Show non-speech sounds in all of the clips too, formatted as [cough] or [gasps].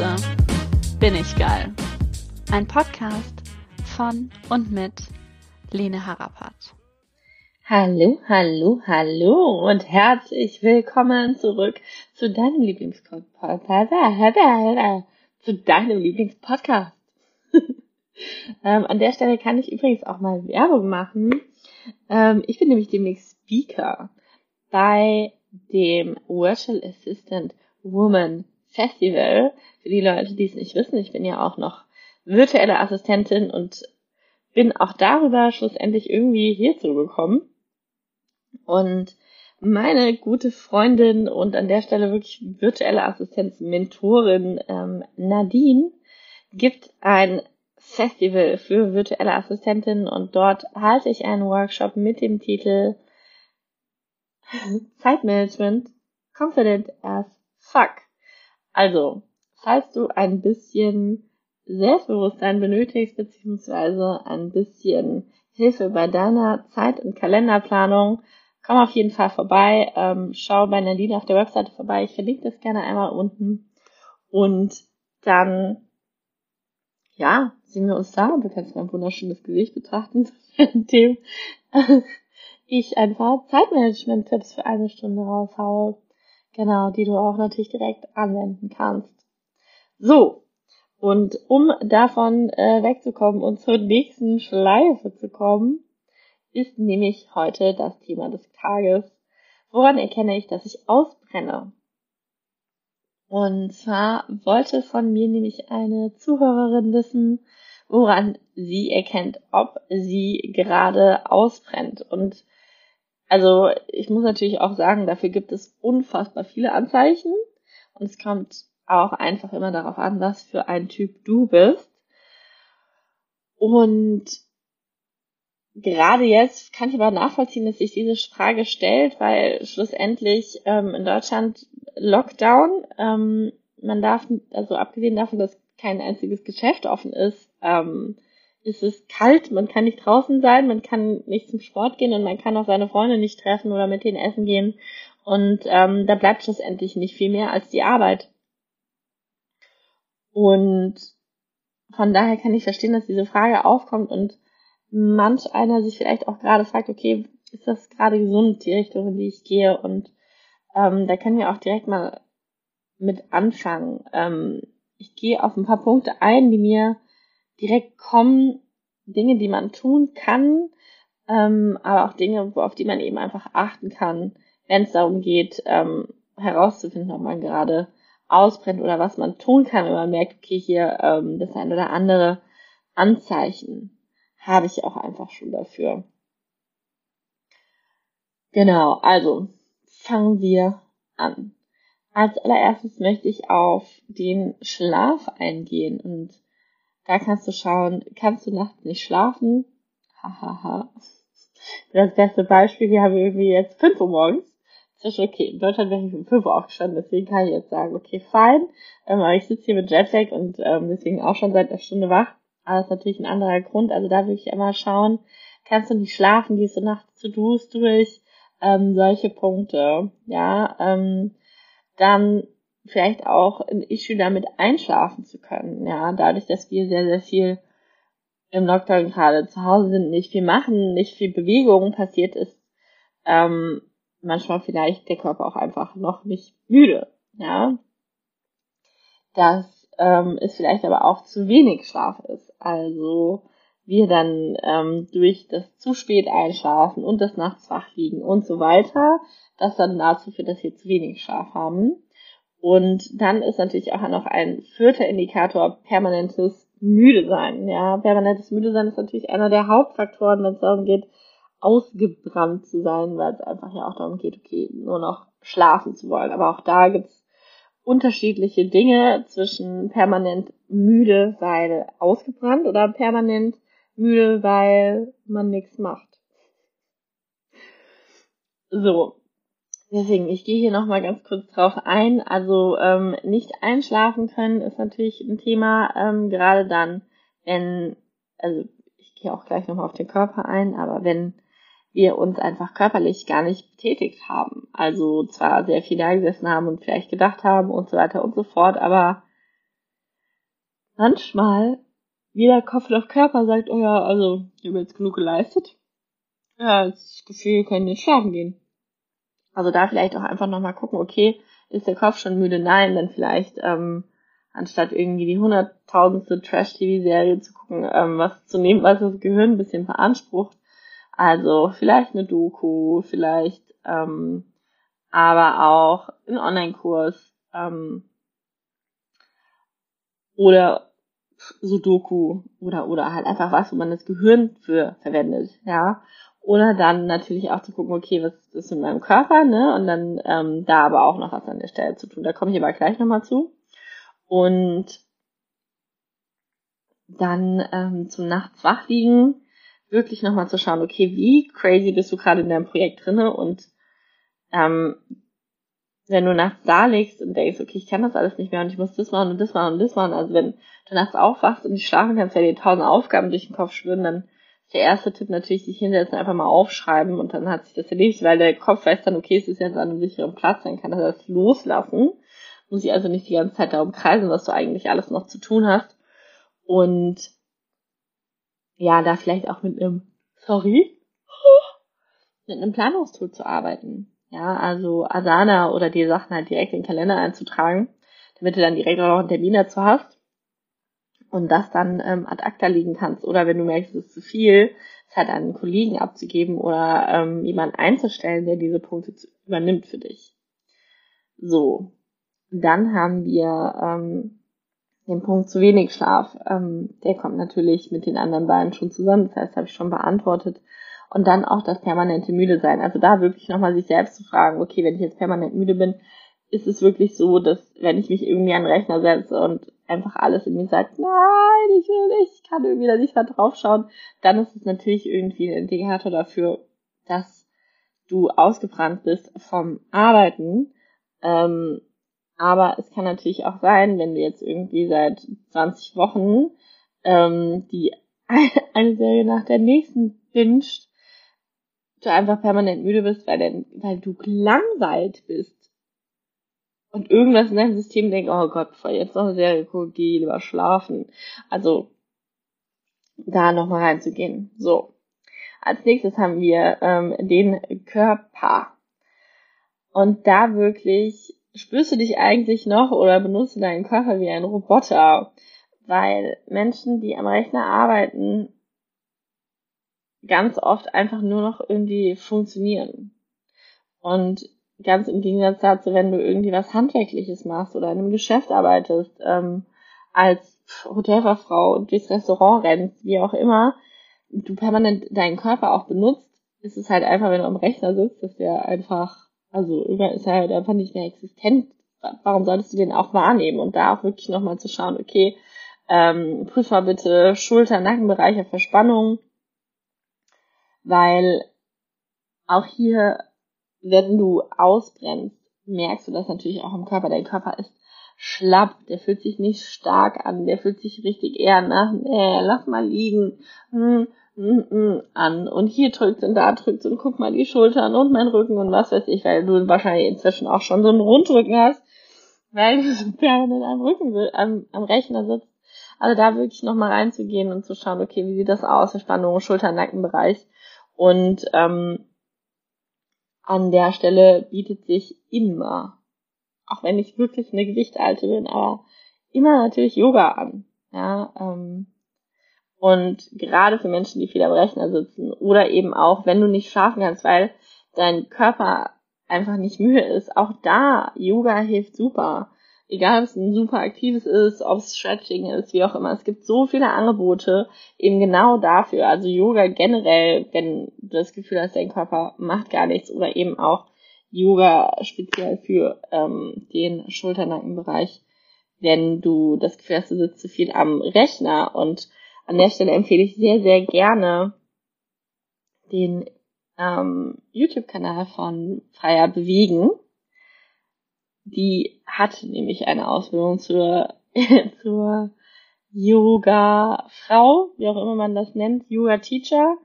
Scheiße, bin ich geil. Ein Podcast von und mit Lene Harapat. Hallo, hallo, hallo und herzlich willkommen zurück zu deinem Lieblingspodcast. Zu deinem Lieblingspodcast. [laughs] ähm, an der Stelle kann ich übrigens auch mal Werbung machen. Ähm, ich bin nämlich demnächst Speaker bei dem Virtual Assistant Woman Festival. Für die Leute, die es nicht wissen, ich bin ja auch noch virtuelle Assistentin und bin auch darüber schlussendlich irgendwie hierzu gekommen. Und meine gute Freundin und an der Stelle wirklich virtuelle Assistenz, Mentorin ähm, Nadine gibt ein Festival für virtuelle Assistentinnen und dort halte ich einen Workshop mit dem Titel Zeitmanagement Confident as Fuck. Also, falls du ein bisschen Selbstbewusstsein benötigst, beziehungsweise ein bisschen Hilfe bei deiner Zeit- und Kalenderplanung, komm auf jeden Fall vorbei. Ähm, schau bei Nadine auf der Webseite vorbei. Ich verlinke das gerne einmal unten. Und dann, ja, sehen wir uns da. Du kannst mein wunderschönes Gesicht betrachten, indem [laughs] ich einfach Zeitmanagement-Tipps für eine Stunde raushaue. Genau, die du auch natürlich direkt anwenden kannst. So, und um davon äh, wegzukommen und zur nächsten Schleife zu kommen, ist nämlich heute das Thema des Tages. Woran erkenne ich, dass ich ausbrenne? Und zwar wollte von mir nämlich eine Zuhörerin wissen, woran sie erkennt, ob sie gerade ausbrennt. Und also ich muss natürlich auch sagen, dafür gibt es unfassbar viele Anzeichen und es kommt auch einfach immer darauf an, was für ein Typ du bist. Und gerade jetzt kann ich aber nachvollziehen, dass sich diese Frage stellt, weil schlussendlich ähm, in Deutschland Lockdown, ähm, man darf, also abgesehen davon, dass kein einziges Geschäft offen ist, ähm, ist es kalt, man kann nicht draußen sein, man kann nicht zum Sport gehen und man kann auch seine Freunde nicht treffen oder mit denen essen gehen. Und ähm, da bleibt schlussendlich nicht viel mehr als die Arbeit. Und von daher kann ich verstehen, dass diese Frage aufkommt und manch einer sich vielleicht auch gerade fragt, okay, ist das gerade gesund, die Richtung, in die ich gehe? Und ähm, da können wir auch direkt mal mit anfangen. Ähm, ich gehe auf ein paar Punkte ein, die mir direkt kommen, Dinge, die man tun kann, ähm, aber auch Dinge, auf die man eben einfach achten kann, wenn es darum geht, ähm, herauszufinden, ob man gerade ausbrennt oder was man tun kann, wenn man merkt, okay, hier ähm, das ein oder andere Anzeichen habe ich auch einfach schon dafür. Genau, also fangen wir an. Als allererstes möchte ich auf den Schlaf eingehen und da kannst du schauen, kannst du nachts nicht schlafen? Hahaha. [laughs] Das beste Beispiel, wir haben irgendwie jetzt 5 Uhr morgens. Das ist okay. In Deutschland wäre ich um 5 Uhr aufgestanden, deswegen kann ich jetzt sagen, okay, fein. Ähm, aber ich sitze hier mit Jetlag und ähm, deswegen auch schon seit einer Stunde wach. Aber das ist natürlich ein anderer Grund. Also da würde ich immer schauen, kannst du nicht schlafen, gehst du nachts zu Du's durch, ähm, solche Punkte. Ja, ähm, dann vielleicht auch ein Issue damit einschlafen zu können. Ja, dadurch, dass wir sehr, sehr viel im Lockdown gerade zu Hause sind, nicht viel machen, nicht viel Bewegung passiert ist, ähm, manchmal vielleicht der Körper auch einfach noch nicht müde. Ja, das ähm, es vielleicht aber auch zu wenig Schlaf ist. Also wir dann ähm, durch das zu spät einschlafen und das nachts wach liegen und so weiter, das dann dazu führt, dass wir zu wenig Schlaf haben. Und dann ist natürlich auch noch ein vierter Indikator permanentes Müde sein. Ja, permanentes Müde sein ist natürlich einer der Hauptfaktoren, wenn es darum geht, ausgebrannt zu sein, weil es einfach ja auch darum geht, okay, nur noch schlafen zu wollen. Aber auch da gibt's unterschiedliche Dinge zwischen permanent müde, weil ausgebrannt oder permanent müde, weil man nichts macht. So, deswegen, ich gehe hier nochmal ganz kurz drauf ein. Also ähm, nicht einschlafen können ist natürlich ein Thema, ähm, gerade dann, wenn, also ich gehe auch gleich nochmal auf den Körper ein, aber wenn wir uns einfach körperlich gar nicht betätigt haben. Also zwar sehr viel da gesessen haben und vielleicht gedacht haben und so weiter und so fort, aber manchmal wie der Kopf auf Körper sagt, oh ja, also, ich habe jetzt genug geleistet. Ja, das Gefühl, wir können jetzt schlafen gehen. Also da vielleicht auch einfach nochmal gucken, okay, ist der Kopf schon müde? Nein, dann vielleicht, ähm, anstatt irgendwie die hunderttausendste Trash-TV-Serie zu gucken, ähm, was zu nehmen, was das Gehirn ein bisschen beansprucht. Also vielleicht eine Doku, vielleicht ähm, aber auch ein Online-Kurs ähm, oder Sudoku oder oder halt einfach was, wo man das Gehirn für verwendet, ja. Oder dann natürlich auch zu gucken, okay, was ist mit meinem Körper, ne? Und dann ähm, da aber auch noch was an der Stelle zu tun. Da komme ich aber gleich nochmal zu. Und dann ähm, zum Nachts wach liegen, wirklich nochmal zu schauen, okay, wie crazy bist du gerade in deinem Projekt drinne und ähm, wenn du nachts da liegst und denkst, okay, ich kann das alles nicht mehr und ich muss das machen und das machen und das machen, also wenn du nachts aufwachst und nicht schlafen kannst, weil dir tausend Aufgaben durch den Kopf schwirren, dann der erste Tipp natürlich, sich hinsetzen, einfach mal aufschreiben und dann hat sich das erledigt, weil der Kopf weiß dann, okay, es ist jetzt an einem sicheren Platz, dann kann er das loslassen, muss ich also nicht die ganze Zeit darum kreisen, was du eigentlich alles noch zu tun hast. Und ja, da vielleicht auch mit einem, sorry, [gasps] mit einem Planungstool zu arbeiten. Ja, also Asana oder die Sachen halt direkt in den Kalender einzutragen, damit du dann direkt auch noch einen Termin dazu hast und das dann ähm, ad acta liegen kannst. Oder wenn du merkst, es ist zu viel, es halt an einen Kollegen abzugeben oder ähm, jemanden einzustellen, der diese Punkte übernimmt für dich. So, dann haben wir ähm, den Punkt zu wenig Schlaf. Ähm, der kommt natürlich mit den anderen beiden schon zusammen. Das heißt, habe ich schon beantwortet und dann auch das permanente müde sein. Also da wirklich nochmal sich selbst zu fragen, okay, wenn ich jetzt permanent müde bin, ist es wirklich so, dass wenn ich mich irgendwie an den Rechner setze und einfach alles in mir sagt, nein, ich will nicht, ich kann irgendwie da nicht mehr draufschauen, dann ist es natürlich irgendwie ein Indikator dafür, dass du ausgebrannt bist vom Arbeiten. Ähm, aber es kann natürlich auch sein, wenn du jetzt irgendwie seit 20 Wochen ähm, die [laughs] eine Serie nach der nächsten binscht, du einfach permanent müde bist, weil, denn, weil du gelangweilt bist. Und irgendwas in deinem System denkt, oh Gott, bevor jetzt noch eine Serie gucke, geh lieber schlafen. Also, da nochmal reinzugehen. So. Als nächstes haben wir ähm, den Körper. Und da wirklich, spürst du dich eigentlich noch oder benutzt du deinen Körper wie ein Roboter? Weil Menschen, die am Rechner arbeiten, ganz oft einfach nur noch irgendwie funktionieren. Und ganz im Gegensatz dazu, wenn du irgendwie was Handwerkliches machst oder in einem Geschäft arbeitest, ähm, als Hotelfachfrau und durchs Restaurant rennst, wie auch immer, du permanent deinen Körper auch benutzt, ist es halt einfach, wenn du am Rechner sitzt, dass der einfach, also ist er halt einfach nicht mehr existent. Warum solltest du den auch wahrnehmen? Und da auch wirklich nochmal zu schauen, okay, ähm, prüf mal bitte Schulter, Nackenbereiche, Verspannung, weil auch hier, wenn du ausbrennst, merkst du das natürlich auch im Körper. Dein Körper ist schlapp, der fühlt sich nicht stark an, der fühlt sich richtig eher nach, nee, lass mal liegen, hm, hm, hm, an. Und hier drückt und da drückt und guck mal die Schultern und mein Rücken und was weiß ich, weil du wahrscheinlich inzwischen auch schon so einen Rundrücken hast, weil du so permanent am Rücken, am, am Rechner sitzt. Also da wirklich nochmal reinzugehen und zu schauen, okay, wie sieht das aus, Verspannung, Schulter-Nackenbereich. Und ähm, an der Stelle bietet sich immer, auch wenn ich wirklich eine Gewichtalte bin, aber immer natürlich Yoga an. Ja, ähm, und gerade für Menschen, die viel am Rechner sitzen oder eben auch, wenn du nicht schlafen kannst, weil dein Körper einfach nicht müde ist, auch da Yoga hilft super egal ob es ein super aktives ist, ob es Stretching ist, wie auch immer. Es gibt so viele Angebote eben genau dafür. Also Yoga generell, wenn das Gefühl hast, dein Körper macht gar nichts oder eben auch Yoga speziell für ähm, den Schulternackenbereich, wenn du das Gefühl hast, du sitzt zu viel am Rechner. Und an der Stelle empfehle ich sehr, sehr gerne den ähm, YouTube-Kanal von Freier Bewegen die hat nämlich eine Ausbildung zur, [laughs] zur Yoga-Frau, wie auch immer man das nennt, Yoga-Teacher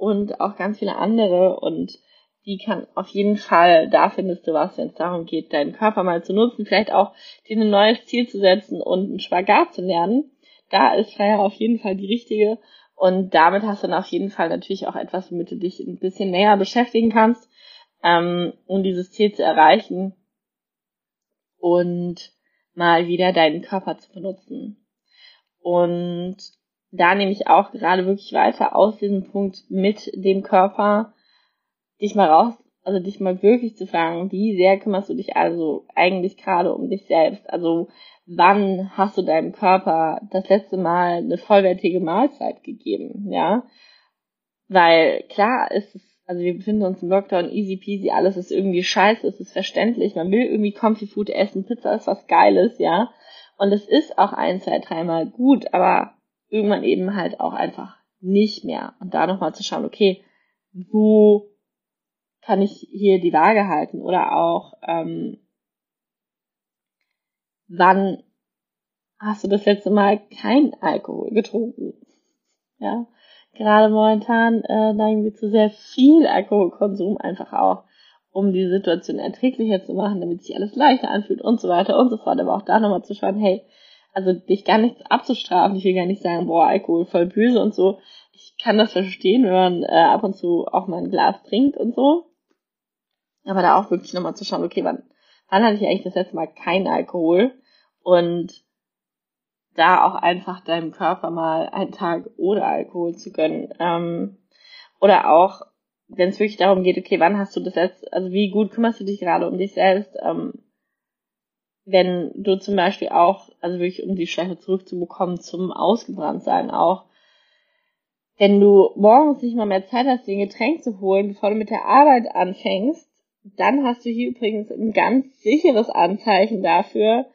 und auch ganz viele andere und die kann auf jeden Fall, da findest du was, wenn es darum geht, deinen Körper mal zu nutzen, vielleicht auch dir ein neues Ziel zu setzen und einen Spagat zu lernen, da ist Freier auf jeden Fall die richtige. Und damit hast du dann auf jeden Fall natürlich auch etwas, womit du dich ein bisschen näher beschäftigen kannst, ähm, um dieses Ziel zu erreichen und mal wieder deinen Körper zu benutzen. Und da nehme ich auch gerade wirklich weiter aus diesem Punkt mit dem Körper, dich mal raus, also dich mal wirklich zu fragen, wie sehr kümmerst du dich also eigentlich gerade um dich selbst? Also wann hast du deinem Körper das letzte Mal eine vollwertige Mahlzeit gegeben, ja? Weil klar ist es, also wir befinden uns im Lockdown, easy peasy, alles ist irgendwie scheiße, es ist verständlich, man will irgendwie Comfy Food essen, Pizza ist was Geiles, ja? Und es ist auch ein, zwei, dreimal gut, aber irgendwann eben halt auch einfach nicht mehr. Und da nochmal zu schauen, okay, wo kann ich hier die Waage halten? Oder auch, ähm, wann hast du das letzte Mal kein Alkohol getrunken? Ja, gerade momentan äh, neigen wir zu sehr viel Alkoholkonsum einfach auch, um die Situation erträglicher zu machen, damit sich alles leichter anfühlt und so weiter und so fort. Aber auch da nochmal zu schauen, hey, also dich gar nichts abzustrafen. Ich will gar nicht sagen, boah, Alkohol voll böse und so. Ich kann das verstehen, wenn man äh, ab und zu auch mal ein Glas trinkt und so. Aber da auch wirklich nochmal zu schauen, okay, wann, wann hatte ich eigentlich das letzte Mal kein Alkohol? Und da auch einfach deinem Körper mal einen Tag ohne Alkohol zu gönnen. Ähm, oder auch, wenn es wirklich darum geht, okay, wann hast du das jetzt, also wie gut kümmerst du dich gerade um dich selbst? Ähm, wenn du zum Beispiel auch, also wirklich um die Schleife zurückzubekommen zum Ausgebranntsein auch, wenn du morgens nicht mal mehr Zeit hast, dir ein Getränk zu holen, bevor du mit der Arbeit anfängst, dann hast du hier übrigens ein ganz sicheres Anzeichen dafür,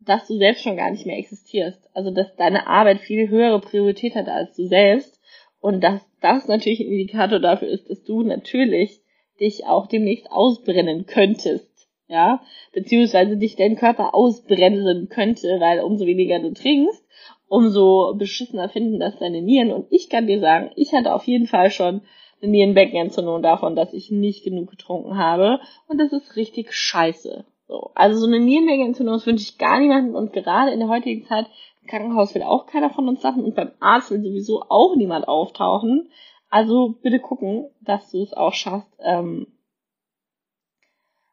dass du selbst schon gar nicht mehr existierst. Also, dass deine Arbeit viel höhere Priorität hat als du selbst. Und dass das natürlich ein Indikator dafür ist, dass du natürlich dich auch demnächst ausbrennen könntest ja, beziehungsweise dich dein Körper ausbremsen könnte, weil umso weniger du trinkst, umso beschissener finden das deine Nieren. Und ich kann dir sagen, ich hatte auf jeden Fall schon eine Nierenbeckenentzündung davon, dass ich nicht genug getrunken habe. Und das ist richtig scheiße. So. Also so eine Nierenbeckenentzündung, wünsche ich gar niemandem. Und gerade in der heutigen Zeit, im Krankenhaus will auch keiner von uns Sachen und beim Arzt will sowieso auch niemand auftauchen. Also bitte gucken, dass du es auch schaffst, ähm,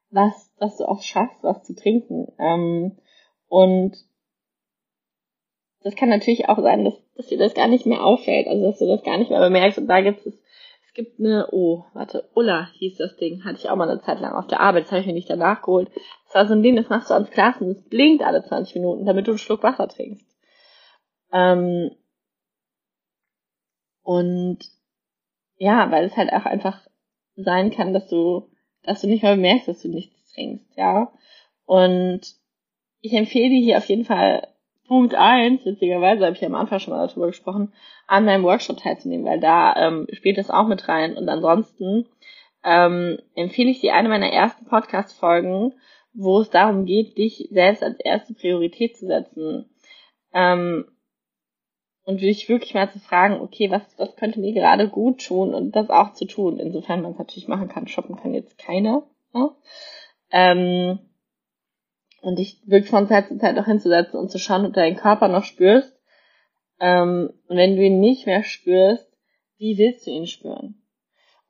was, was du auch schaffst, was zu trinken. Ähm, und das kann natürlich auch sein, dass, dass dir das gar nicht mehr auffällt, also dass du das gar nicht mehr bemerkst. Und da gibt es, es gibt eine, oh, warte, Ulla hieß das Ding, hatte ich auch mal eine Zeit lang auf der Arbeit, das habe ich mir nicht danach geholt. Das war so ein Ding, das machst du ans Glas und es blinkt alle 20 Minuten, damit du einen Schluck Wasser trinkst. Ähm, und ja, weil es halt auch einfach sein kann, dass du dass du nicht mehr bemerkst, dass du nichts trinkst, ja. Und ich empfehle dir hier auf jeden Fall Punkt eins, witzigerweise habe ich ja am Anfang schon mal darüber gesprochen, an meinem Workshop teilzunehmen, weil da ähm, spielt das auch mit rein. Und ansonsten ähm, empfehle ich dir eine meiner ersten Podcast-Folgen, wo es darum geht, dich selbst als erste Priorität zu setzen. Ähm, und dich wirklich mal zu fragen, okay, was, was könnte mir gerade gut tun und das auch zu tun, insofern man es natürlich machen kann. Shoppen kann jetzt keiner. Ja? Ähm, und dich wirklich von Zeit zu Zeit auch hinzusetzen und zu schauen, ob du deinen Körper noch spürst. Ähm, und wenn du ihn nicht mehr spürst, wie willst du ihn spüren?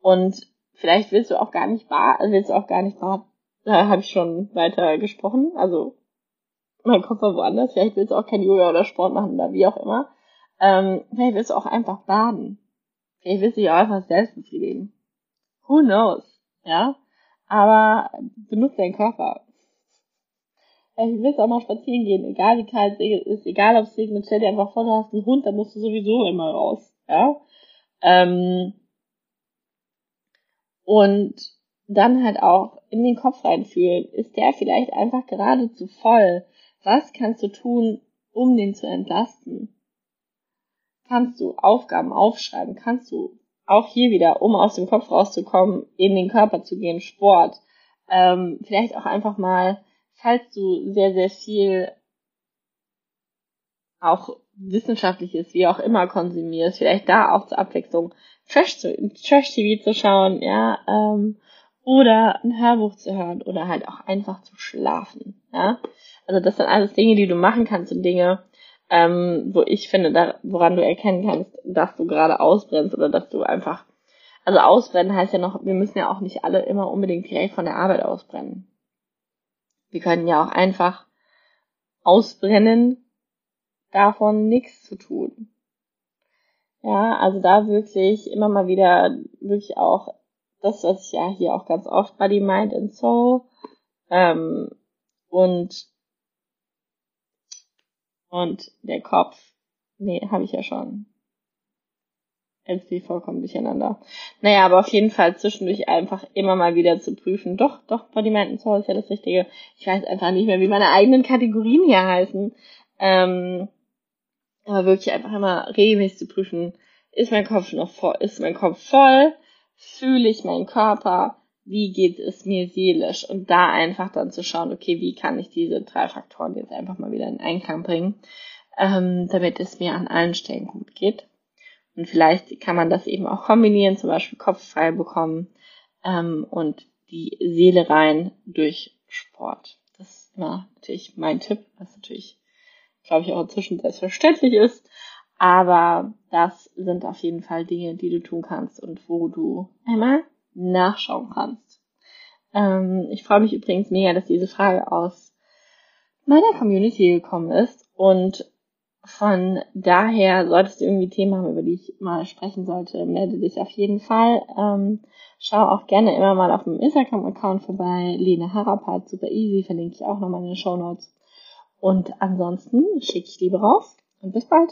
Und vielleicht willst du auch gar nicht bar, willst du auch gar nicht bar, da habe ich schon weiter gesprochen, also mein Kopf war woanders, vielleicht willst du auch kein Yoga oder Sport machen oder wie auch immer. Ähm, vielleicht willst du auch einfach baden. Vielleicht willst du dich auch einfach selbst befriedigen. Who knows? Ja? Aber benutze deinen Körper. Vielleicht willst du auch mal spazieren gehen, egal wie kalt es ist, egal ob es regnet, stell dir einfach vor, du hast einen Hund, da musst du sowieso immer raus. Ja? Ähm, und dann halt auch in den Kopf reinfühlen. Ist der vielleicht einfach gerade zu voll? Was kannst du tun, um den zu entlasten? Kannst du Aufgaben aufschreiben, kannst du auch hier wieder, um aus dem Kopf rauszukommen, in den Körper zu gehen, Sport, ähm, vielleicht auch einfach mal, falls du sehr, sehr viel auch wissenschaftliches, wie auch immer konsumierst, vielleicht da auch zur Abwechslung Trash, zu, Trash TV zu schauen, ja, ähm, oder ein Hörbuch zu hören oder halt auch einfach zu schlafen, ja. Also das sind alles Dinge, die du machen kannst und Dinge, ähm, wo ich finde, da, woran du erkennen kannst, dass du gerade ausbrennst oder dass du einfach, also ausbrennen heißt ja noch, wir müssen ja auch nicht alle immer unbedingt direkt von der Arbeit ausbrennen. Wir können ja auch einfach ausbrennen, davon nichts zu tun. Ja, also da wirklich immer mal wieder wirklich auch das, was ich ja hier auch ganz oft Body, Mind and Soul ähm, und und der Kopf, nee, habe ich ja schon. Jetzt vollkommen durcheinander. Naja, aber auf jeden Fall zwischendurch einfach immer mal wieder zu prüfen. Doch, doch, Body, Mind and Soul ist ja das Richtige. Ich weiß einfach nicht mehr, wie meine eigenen Kategorien hier heißen. Ähm, aber wirklich einfach immer regelmäßig zu prüfen, ist mein Kopf noch voll, ist mein Kopf voll, fühle ich meinen Körper, wie geht es mir seelisch und da einfach dann zu schauen, okay, wie kann ich diese drei Faktoren jetzt einfach mal wieder in Einklang bringen, ähm, damit es mir an allen Stellen gut geht. Und vielleicht kann man das eben auch kombinieren, zum Beispiel Kopf frei bekommen ähm, und die Seele rein durch Sport. Das ist immer natürlich mein Tipp, was natürlich, glaube ich, auch inzwischen selbstverständlich ist. Aber das sind auf jeden Fall Dinge, die du tun kannst und wo du einmal nachschauen kannst. Ähm, ich freue mich übrigens mega, dass diese Frage aus meiner Community gekommen ist und von daher solltest du irgendwie Themen haben, über die ich mal sprechen sollte, melde dich auf jeden Fall. Ähm, schau auch gerne immer mal auf dem Instagram-Account vorbei. Lene Harapat, super easy, verlinke ich auch nochmal in den Show Notes. Und ansonsten schicke ich Liebe raus und bis bald.